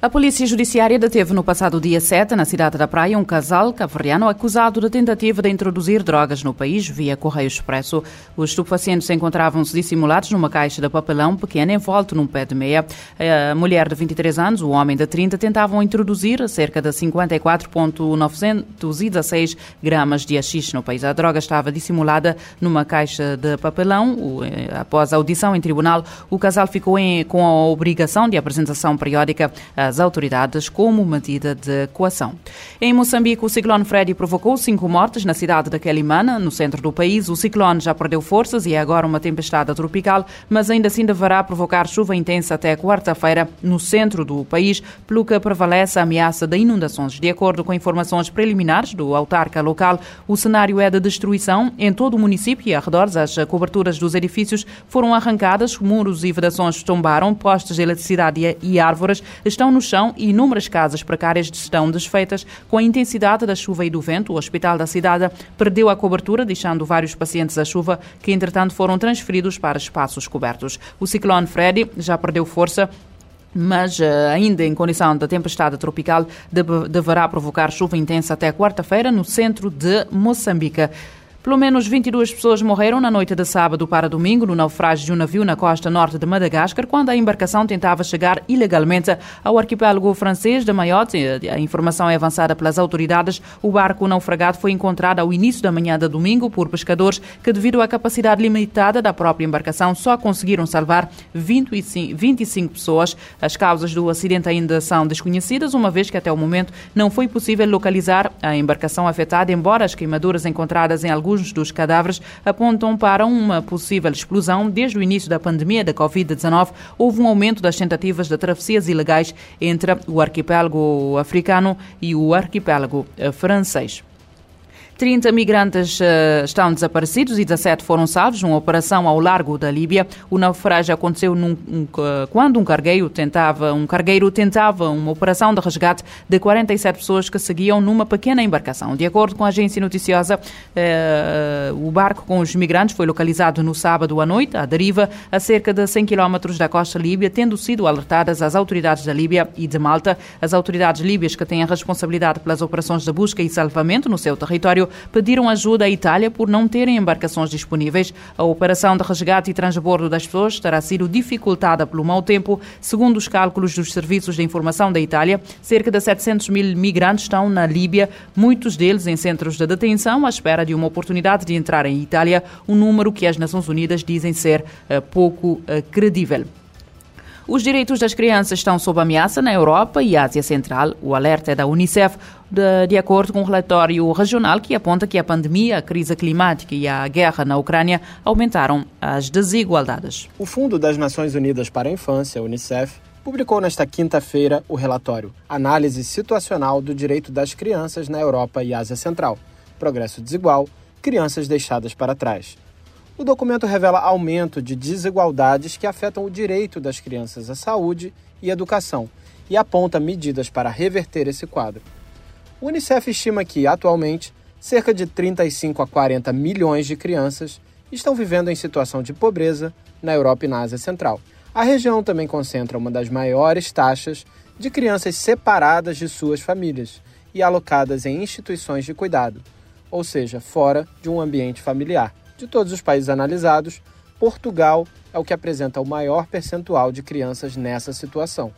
A Polícia Judiciária deteve no passado dia 7, na cidade da Praia, um casal caveriano acusado de tentativa de introduzir drogas no país via Correio Expresso. Os estupefacientes encontravam-se dissimulados numa caixa de papelão pequena envolto num pé de meia. A mulher de 23 anos, o homem de 30, tentavam introduzir cerca de 54,916 gramas de haxixe no país. A droga estava dissimulada numa caixa de papelão. Eh, após a audição em tribunal, o casal ficou em, com a obrigação de apresentação periódica às autoridades como medida de coação. Em Moçambique, o ciclone Freddy provocou cinco mortes na cidade de Quelimana, no centro do país. O ciclone já perdeu forças e é agora uma tempestade tropical, mas ainda assim deverá provocar chuva intensa até quarta-feira no centro do país, pelo que prevalece a ameaça de inundações. De acordo com informações preliminares do autarca local, o cenário é de destruição em todo o município e arredores. As coberturas dos edifícios foram arrancadas, muros e vedações tombaram, postes de eletricidade e árvores estão no no chão e inúmeras casas precárias estão desfeitas. Com a intensidade da chuva e do vento, o hospital da cidade perdeu a cobertura, deixando vários pacientes à chuva, que entretanto foram transferidos para espaços cobertos. O ciclone Freddy já perdeu força mas eh, ainda em condição de tempestade tropical deverá provocar chuva intensa até quarta-feira no centro de Moçambique. Pelo menos 22 pessoas morreram na noite de sábado para domingo no naufrágio de um navio na costa norte de Madagascar, quando a embarcação tentava chegar ilegalmente ao arquipélago francês de Mayotte. A informação é avançada pelas autoridades. O barco naufragado foi encontrado ao início da manhã de domingo por pescadores que, devido à capacidade limitada da própria embarcação, só conseguiram salvar 25, 25 pessoas. As causas do acidente ainda são desconhecidas, uma vez que até o momento não foi possível localizar a embarcação afetada, embora as queimaduras encontradas em alguns alguns dos cadáveres apontam para uma possível explosão. Desde o início da pandemia da Covid-19, houve um aumento das tentativas de travessias ilegais entre o arquipélago africano e o arquipélago eh, francês. 30 migrantes uh, estão desaparecidos e 17 foram salvos numa operação ao largo da Líbia. O naufrágio aconteceu num, um, quando um cargueiro tentava um cargueiro tentava uma operação de resgate de 47 pessoas que seguiam numa pequena embarcação. De acordo com a agência noticiosa, uh, o barco com os migrantes foi localizado no sábado à noite, à deriva, a cerca de 100 quilómetros da costa líbia, tendo sido alertadas as autoridades da Líbia e de Malta. As autoridades líbias que têm a responsabilidade pelas operações de busca e salvamento no seu território pediram ajuda à Itália por não terem embarcações disponíveis. A operação de resgate e transbordo das pessoas terá sido dificultada pelo mau tempo. Segundo os cálculos dos serviços de informação da Itália, cerca de 700 mil migrantes estão na Líbia, muitos deles em centros de detenção, à espera de uma oportunidade de entrar em Itália, um número que as Nações Unidas dizem ser uh, pouco uh, credível. Os direitos das crianças estão sob ameaça na Europa e Ásia Central. O alerta é da Unicef, de, de, acordo com um relatório regional que aponta que a pandemia, a crise climática e a guerra na Ucrânia aumentaram as desigualdades. O Fundo das Nações Unidas para a Infância, Unicef, publicou nesta quinta-feira o relatório Análise Situacional do Direito das Crianças na Europa e Ásia Central. Progresso desigual, crianças deixadas para trás. O documento revela aumento de desigualdades que afetam o direito das crianças à saúde e educação e aponta medidas para reverter esse quadro. O Unicef estima que, atualmente, cerca de 35 a 40 milhões de crianças estão vivendo em situação de pobreza na Europa e na Ásia Central. A região também concentra uma das maiores taxas de crianças separadas de suas famílias e alocadas em instituições de cuidado, ou seja, fora de um ambiente familiar. De todos os países analisados, Portugal é o que apresenta o maior percentual de crianças nessa situação.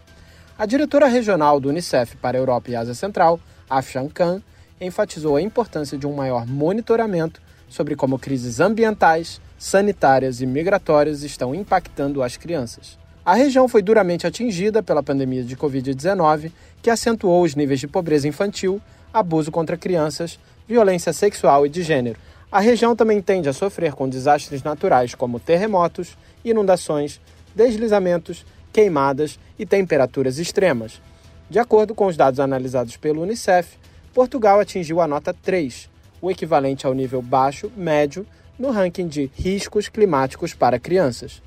A diretora regional do Unicef para a Europa e Ásia Central, Afshan Khan, enfatizou a importância de um maior monitoramento sobre como crises ambientais, sanitárias e migratórias estão impactando as crianças. A região foi duramente atingida pela pandemia de Covid-19, que acentuou os níveis de pobreza infantil, abuso contra crianças, violência sexual e de gênero. A região também tende a sofrer com desastres naturais como terremotos, inundações, deslizamentos, queimadas e temperaturas extremas. De acordo com os dados analisados pelo Unicef, Portugal atingiu a nota 3, o equivalente ao nível baixo médio no ranking de riscos climáticos para crianças.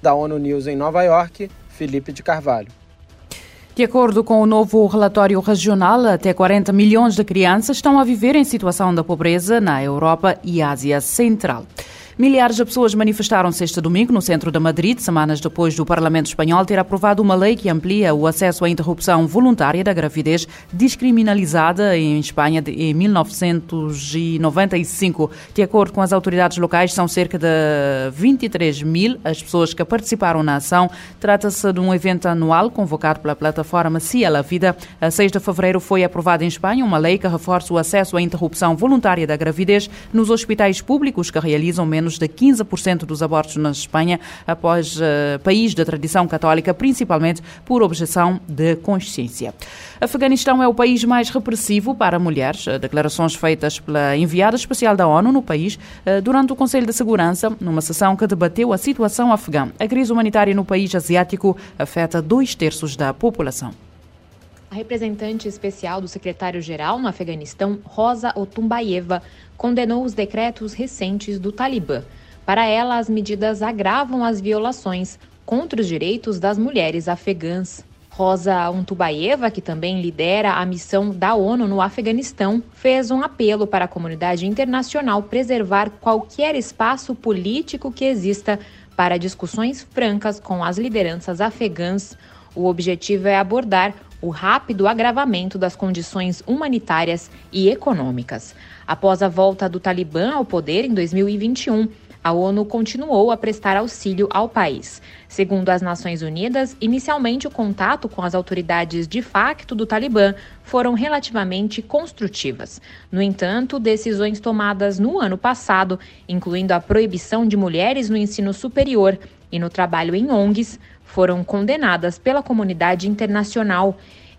Da ONU News em Nova York, Felipe de Carvalho. De acordo com o novo relatório regional, até 40 milhões de crianças estão a viver em situação de pobreza na Europa e Ásia Central. Milhares de pessoas manifestaram-se este domingo no centro de Madrid, semanas depois do Parlamento Espanhol ter aprovado uma lei que amplia o acesso à interrupção voluntária da gravidez, descriminalizada em Espanha em 1995. De acordo com as autoridades locais, são cerca de 23 mil as pessoas que participaram na ação. Trata-se de um evento anual convocado pela plataforma Cia la Vida. A 6 de fevereiro foi aprovada em Espanha uma lei que reforça o acesso à interrupção voluntária da gravidez nos hospitais públicos que realizam menos menos de 15% dos abortos na Espanha, após uh, país da tradição católica, principalmente por objeção de consciência. Afeganistão é o país mais repressivo para mulheres. Eh, declarações feitas pela enviada especial da ONU no país uh, durante o Conselho de Segurança, numa sessão que debateu a situação afegã. A crise humanitária no país asiático afeta dois terços da população. A representante especial do secretário-geral no Afeganistão, Rosa Otumbayeva, condenou os decretos recentes do Talibã. Para ela, as medidas agravam as violações contra os direitos das mulheres afegãs. Rosa Untubayeva, que também lidera a missão da ONU no Afeganistão, fez um apelo para a comunidade internacional preservar qualquer espaço político que exista para discussões francas com as lideranças afegãs. O objetivo é abordar o rápido agravamento das condições humanitárias e econômicas. Após a volta do Talibã ao poder em 2021, a ONU continuou a prestar auxílio ao país. Segundo as Nações Unidas, inicialmente o contato com as autoridades de facto do Talibã foram relativamente construtivas. No entanto, decisões tomadas no ano passado, incluindo a proibição de mulheres no ensino superior e no trabalho em ONGs, foram condenadas pela comunidade internacional.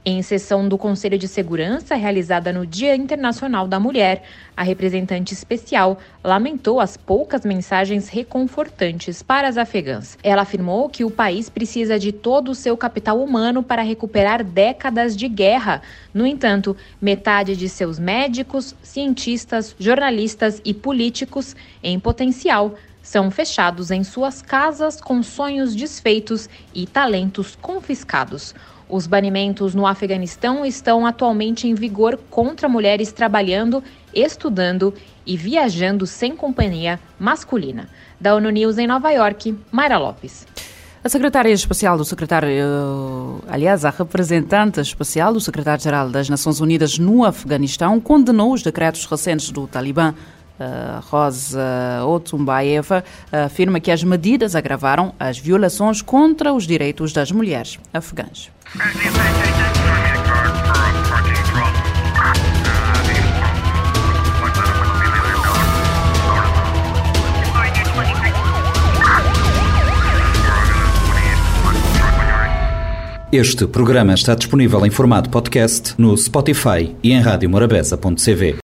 Em sessão do Conselho de Segurança, realizada no Dia Internacional da Mulher, a representante especial lamentou as poucas mensagens reconfortantes para as afegãs. Ela afirmou que o país precisa de todo o seu capital humano para recuperar décadas de guerra. No entanto, metade de seus médicos, cientistas, jornalistas e políticos, em potencial, são fechados em suas casas com sonhos desfeitos e talentos confiscados. Os banimentos no Afeganistão estão atualmente em vigor contra mulheres trabalhando, estudando e viajando sem companhia masculina. Da ONU News em Nova York, Mayra Lopes. A secretária especial do secretário, aliás, a representante especial do secretário-geral das Nações Unidas no Afeganistão condenou os decretos recentes do Talibã Rosa Otumbaeva afirma que as medidas agravaram as violações contra os direitos das mulheres afegãs. Este programa está disponível em formato podcast no Spotify e em radiomorabeza.cv.